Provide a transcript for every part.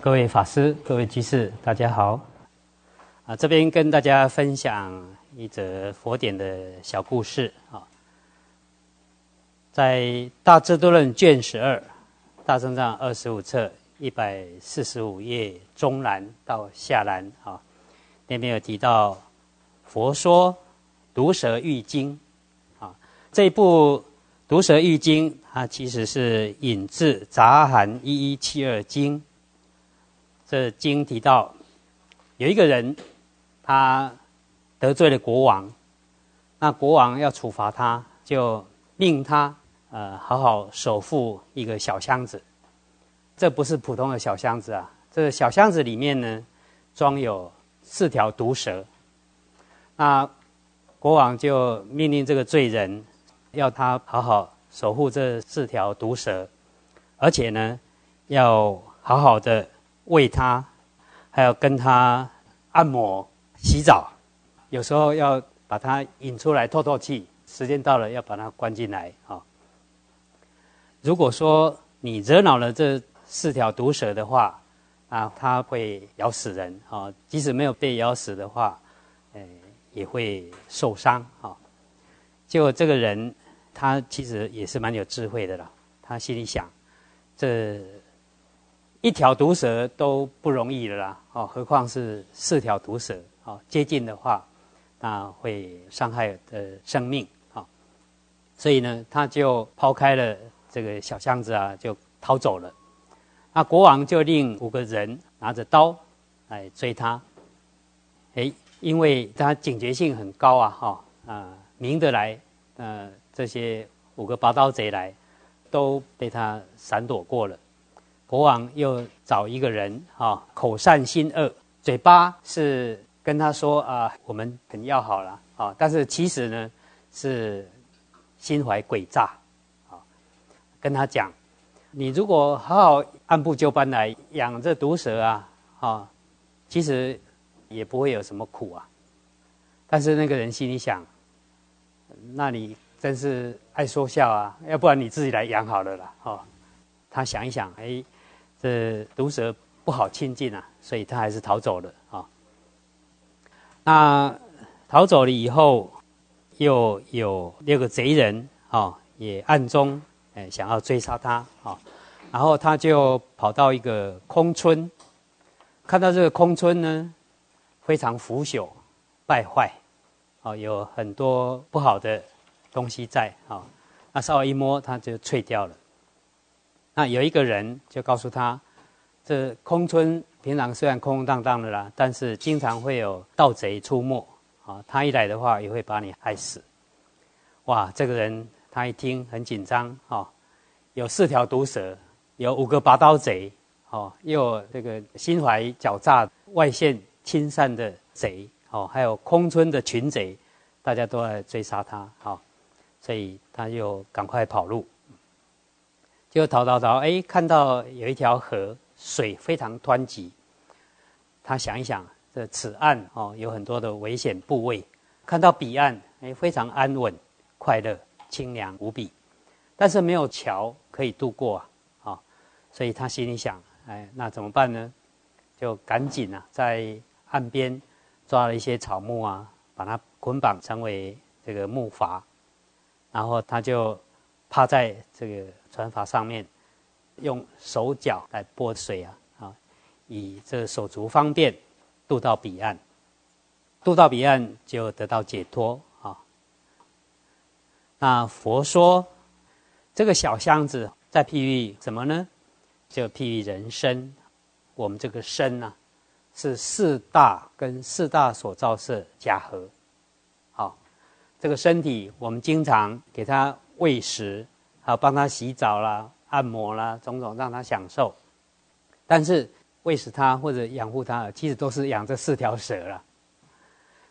各位法师、各位居士，大家好。啊，这边跟大家分享一则佛典的小故事啊。在《大智度论》卷十二，《大正藏》二十五册一百四十五页中栏到下栏啊，那边有提到《佛说毒蛇喻经》啊。这一部《毒蛇喻经》，它其实是引自《杂含一一七二经》。这经提到，有一个人，他得罪了国王，那国王要处罚他，就命他呃好好守护一个小箱子。这不是普通的小箱子啊，这个小箱子里面呢，装有四条毒蛇。那国王就命令这个罪人，要他好好守护这四条毒蛇，而且呢，要好好的。喂它，还要跟它按摩、洗澡，有时候要把它引出来透透气。时间到了，要把它关进来啊。如果说你惹恼了这四条毒蛇的话，啊，它会咬死人啊。即使没有被咬死的话，呃，也会受伤啊。结果这个人他其实也是蛮有智慧的啦，他心里想，这。一条毒蛇都不容易了啦，哦，何况是四条毒蛇？哦，接近的话，那会伤害的生命啊。所以呢，他就抛开了这个小箱子啊，就逃走了。那国王就令五个人拿着刀来追他。哎，因为他警觉性很高啊，哈啊，明得来，呃，这些五个拔刀贼来，都被他闪躲过了。国王又找一个人啊，口善心恶，嘴巴是跟他说啊，我们很要好了啊，但是其实呢是心怀诡诈啊，跟他讲，你如果好好按部就班来养这毒蛇啊，啊，其实也不会有什么苦啊。但是那个人心里想，那你真是爱说笑啊，要不然你自己来养好了啦，哦，他想一想，哎。这毒蛇不好亲近啊，所以他还是逃走了啊。那逃走了以后，又有六个贼人啊，也暗中哎想要追杀他啊。然后他就跑到一个空村，看到这个空村呢，非常腐朽败坏，啊，有很多不好的东西在啊。那稍微一摸，它就脆掉了。那有一个人就告诉他，这空村平常虽然空空荡荡的啦，但是经常会有盗贼出没啊。他一来的话，也会把你害死。哇，这个人他一听很紧张啊，有四条毒蛇，有五个拔刀贼，哦，又有这个心怀狡诈、外线亲善的贼，哦，还有空村的群贼，大家都在追杀他，好，所以他就赶快跑路。就逃逃逃，哎，看到有一条河，水非常湍急。他想一想，这此岸哦，有很多的危险部位。看到彼岸，哎，非常安稳、快乐、清凉无比。但是没有桥可以渡过啊，啊，所以他心里想，哎，那怎么办呢？就赶紧啊，在岸边抓了一些草木啊，把它捆绑成为这个木筏，然后他就趴在这个。船筏上面用手脚来拨水啊，啊，以这手足方便渡到彼岸，渡到彼岸就得到解脱啊。那佛说这个小箱子在譬喻什么呢？就譬喻人生，我们这个身呐，是四大跟四大所造色假合。好，这个身体我们经常给它喂食。好，帮他洗澡啦、按摩啦，种种让他享受。但是喂食他或者养护他，其实都是养这四条蛇了。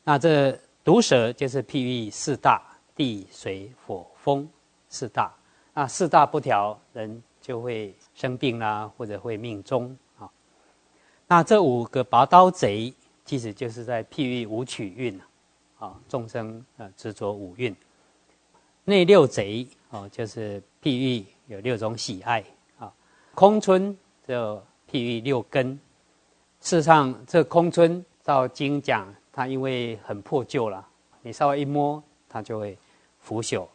那这毒蛇就是譬喻四大地水火风四大。那四大不调，人就会生病啦，或者会命中啊。那这五个拔刀贼，其实就是在譬喻五取运啊，众生呃执着五蕴。那六贼。哦，就是譬喻有六种喜爱啊，空村就譬喻六根。事实上，这空村照经讲，它因为很破旧了，你稍微一摸，它就会腐朽。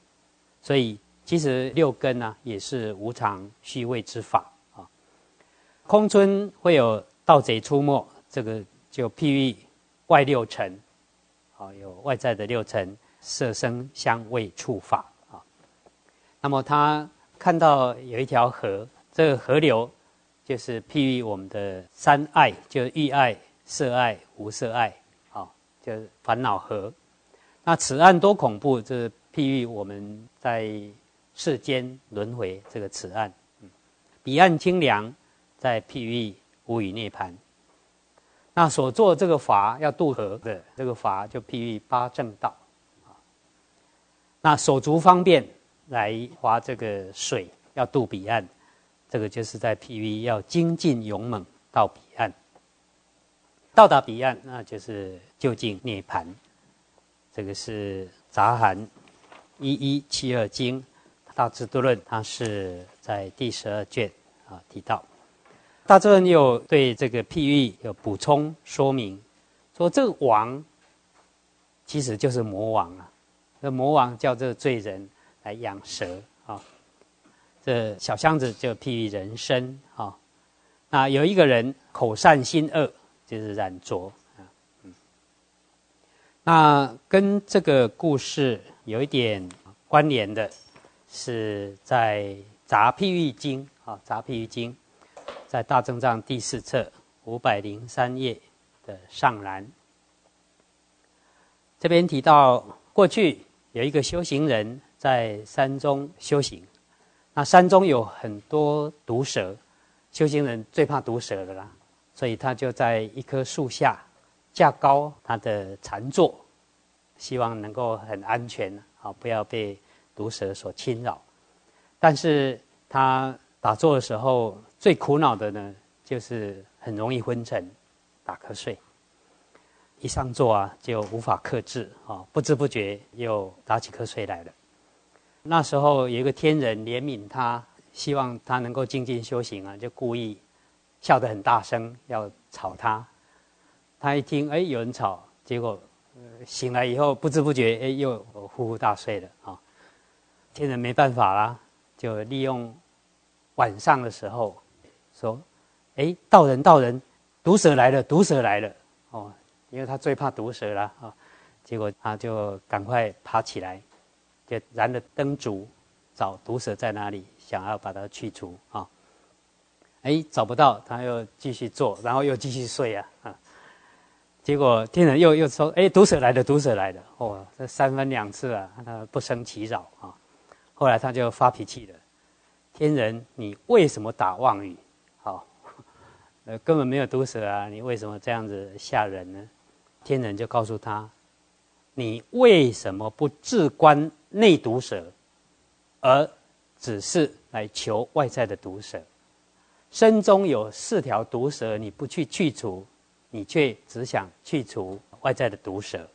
所以，其实六根呢，也是无常虚位之法啊。空村会有盗贼出没，这个就譬喻外六尘，啊，有外在的六尘，色声香味触法。那么他看到有一条河，这个河流。就是譬喻我们的三爱，就欲爱、色爱、无色爱，好，就是烦恼河。那此岸多恐怖，就是譬喻我们在世间轮回这个此岸。彼岸清凉，在譬喻无语涅盘。那所做这个法要渡河的这个法，就譬喻八正道。那手足方便来划这个水，要渡彼岸。这个就是在 PV 要精进勇猛到彼岸，到达彼岸，那就是就近涅盘。这个是杂含一一七二经大智度论，它是在第十二卷啊提到。大智论又对这个譬喻有补充说明，说这个王其实就是魔王啊，那魔王叫这个罪人来养蛇。这小箱子就譬喻人生啊，那有一个人口善心恶，就是染浊啊，嗯，那跟这个故事有一点关联的，是在杂譬喻经啊，杂譬喻经，在大正藏第四册五百零三页的上栏，这边提到过去有一个修行人在山中修行。那山中有很多毒蛇，修行人最怕毒蛇的啦，所以他就在一棵树下架高他的禅坐，希望能够很安全，啊不要被毒蛇所侵扰。但是他打坐的时候最苦恼的呢，就是很容易昏沉、打瞌睡。一上座啊，就无法克制啊，不知不觉又打起瞌睡来了。那时候有一个天人怜悯他，希望他能够静静修行啊，就故意笑得很大声，要吵他。他一听，哎，有人吵，结果醒来以后不知不觉，哎，又呼呼大睡了啊。天人没办法啦，就利用晚上的时候说：“哎，道人道人，毒蛇来了，毒蛇来了。”哦，因为他最怕毒蛇了啊。结果他就赶快爬起来。就燃了灯烛，找毒蛇在哪里，想要把它去除啊！哎，找不到，他又继续做，然后又继续睡啊啊！结果天人又又说：“哎，毒蛇来了，毒蛇来了！”哦，这三番两次啊，他不生其扰啊。后来他就发脾气了：“天人，你为什么打妄语？好，呃，根本没有毒蛇啊，你为什么这样子吓人呢？”天人就告诉他。你为什么不自观内毒蛇，而只是来求外在的毒蛇？身中有四条毒蛇，你不去去除，你却只想去除外在的毒蛇。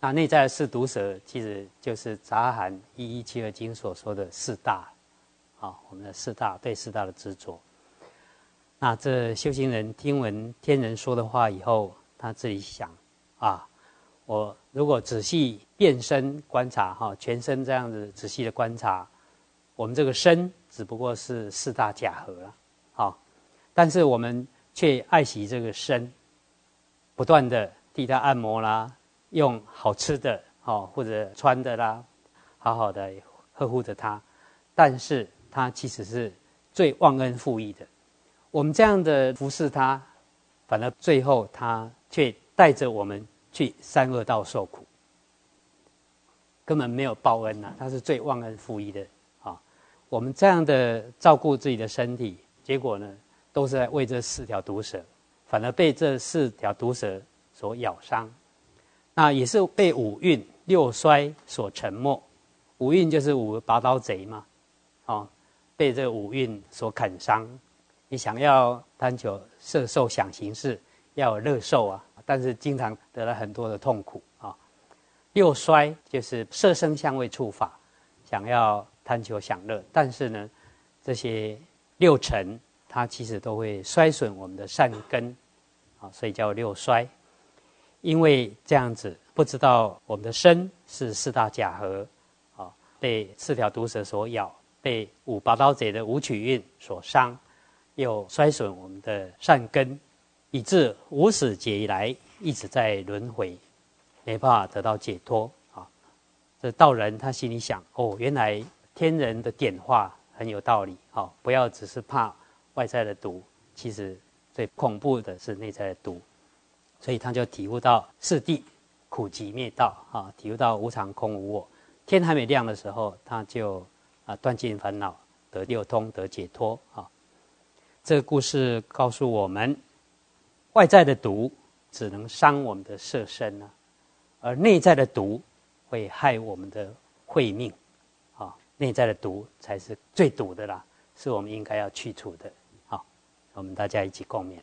那内在的四毒蛇，其实就是杂含一一七二经所说的四大，啊，我们的四大对四大的执着。那这修行人听闻天人说的话以后，他自己想啊。我如果仔细变身观察，哈，全身这样子仔细的观察，我们这个身只不过是四大假合了，好，但是我们却爱惜这个身，不断的替他按摩啦，用好吃的，好或者穿的啦，好好的呵护着他，但是他其实是最忘恩负义的，我们这样的服侍他，反而最后他却带着我们。去三恶道受苦，根本没有报恩呐！他是最忘恩负义的啊！我们这样的照顾自己的身体，结果呢，都是在为这四条毒蛇，反而被这四条毒蛇所咬伤。那也是被五蕴六衰所沉没。五蕴就是五拔刀贼嘛，哦，被这五蕴所砍伤。你想要贪求色受想行识，要有乐受啊！但是经常得了很多的痛苦啊。六衰就是色声香味触法，想要贪求享乐，但是呢，这些六尘它其实都会衰损我们的善根，啊，所以叫六衰。因为这样子，不知道我们的身是四大假合，啊，被四条毒蛇所咬，被五拔刀贼的五曲运所伤，又衰损我们的善根，以致无始劫以来一直在轮回，没办法得到解脱。啊，这道人他心里想：哦，原来天人的点化很有道理。好，不要只是怕外在的毒，其实最恐怖的是内在的毒。所以他就体悟到四谛苦集灭道啊，体悟到无常空无我。天还没亮的时候，他就啊断尽烦恼，得六通，得解脱啊。这个故事告诉我们，外在的毒只能伤我们的色身呢，而内在的毒会害我们的慧命啊。内在的毒才是最毒的啦，是我们应该要去除的。好，我们大家一起共勉。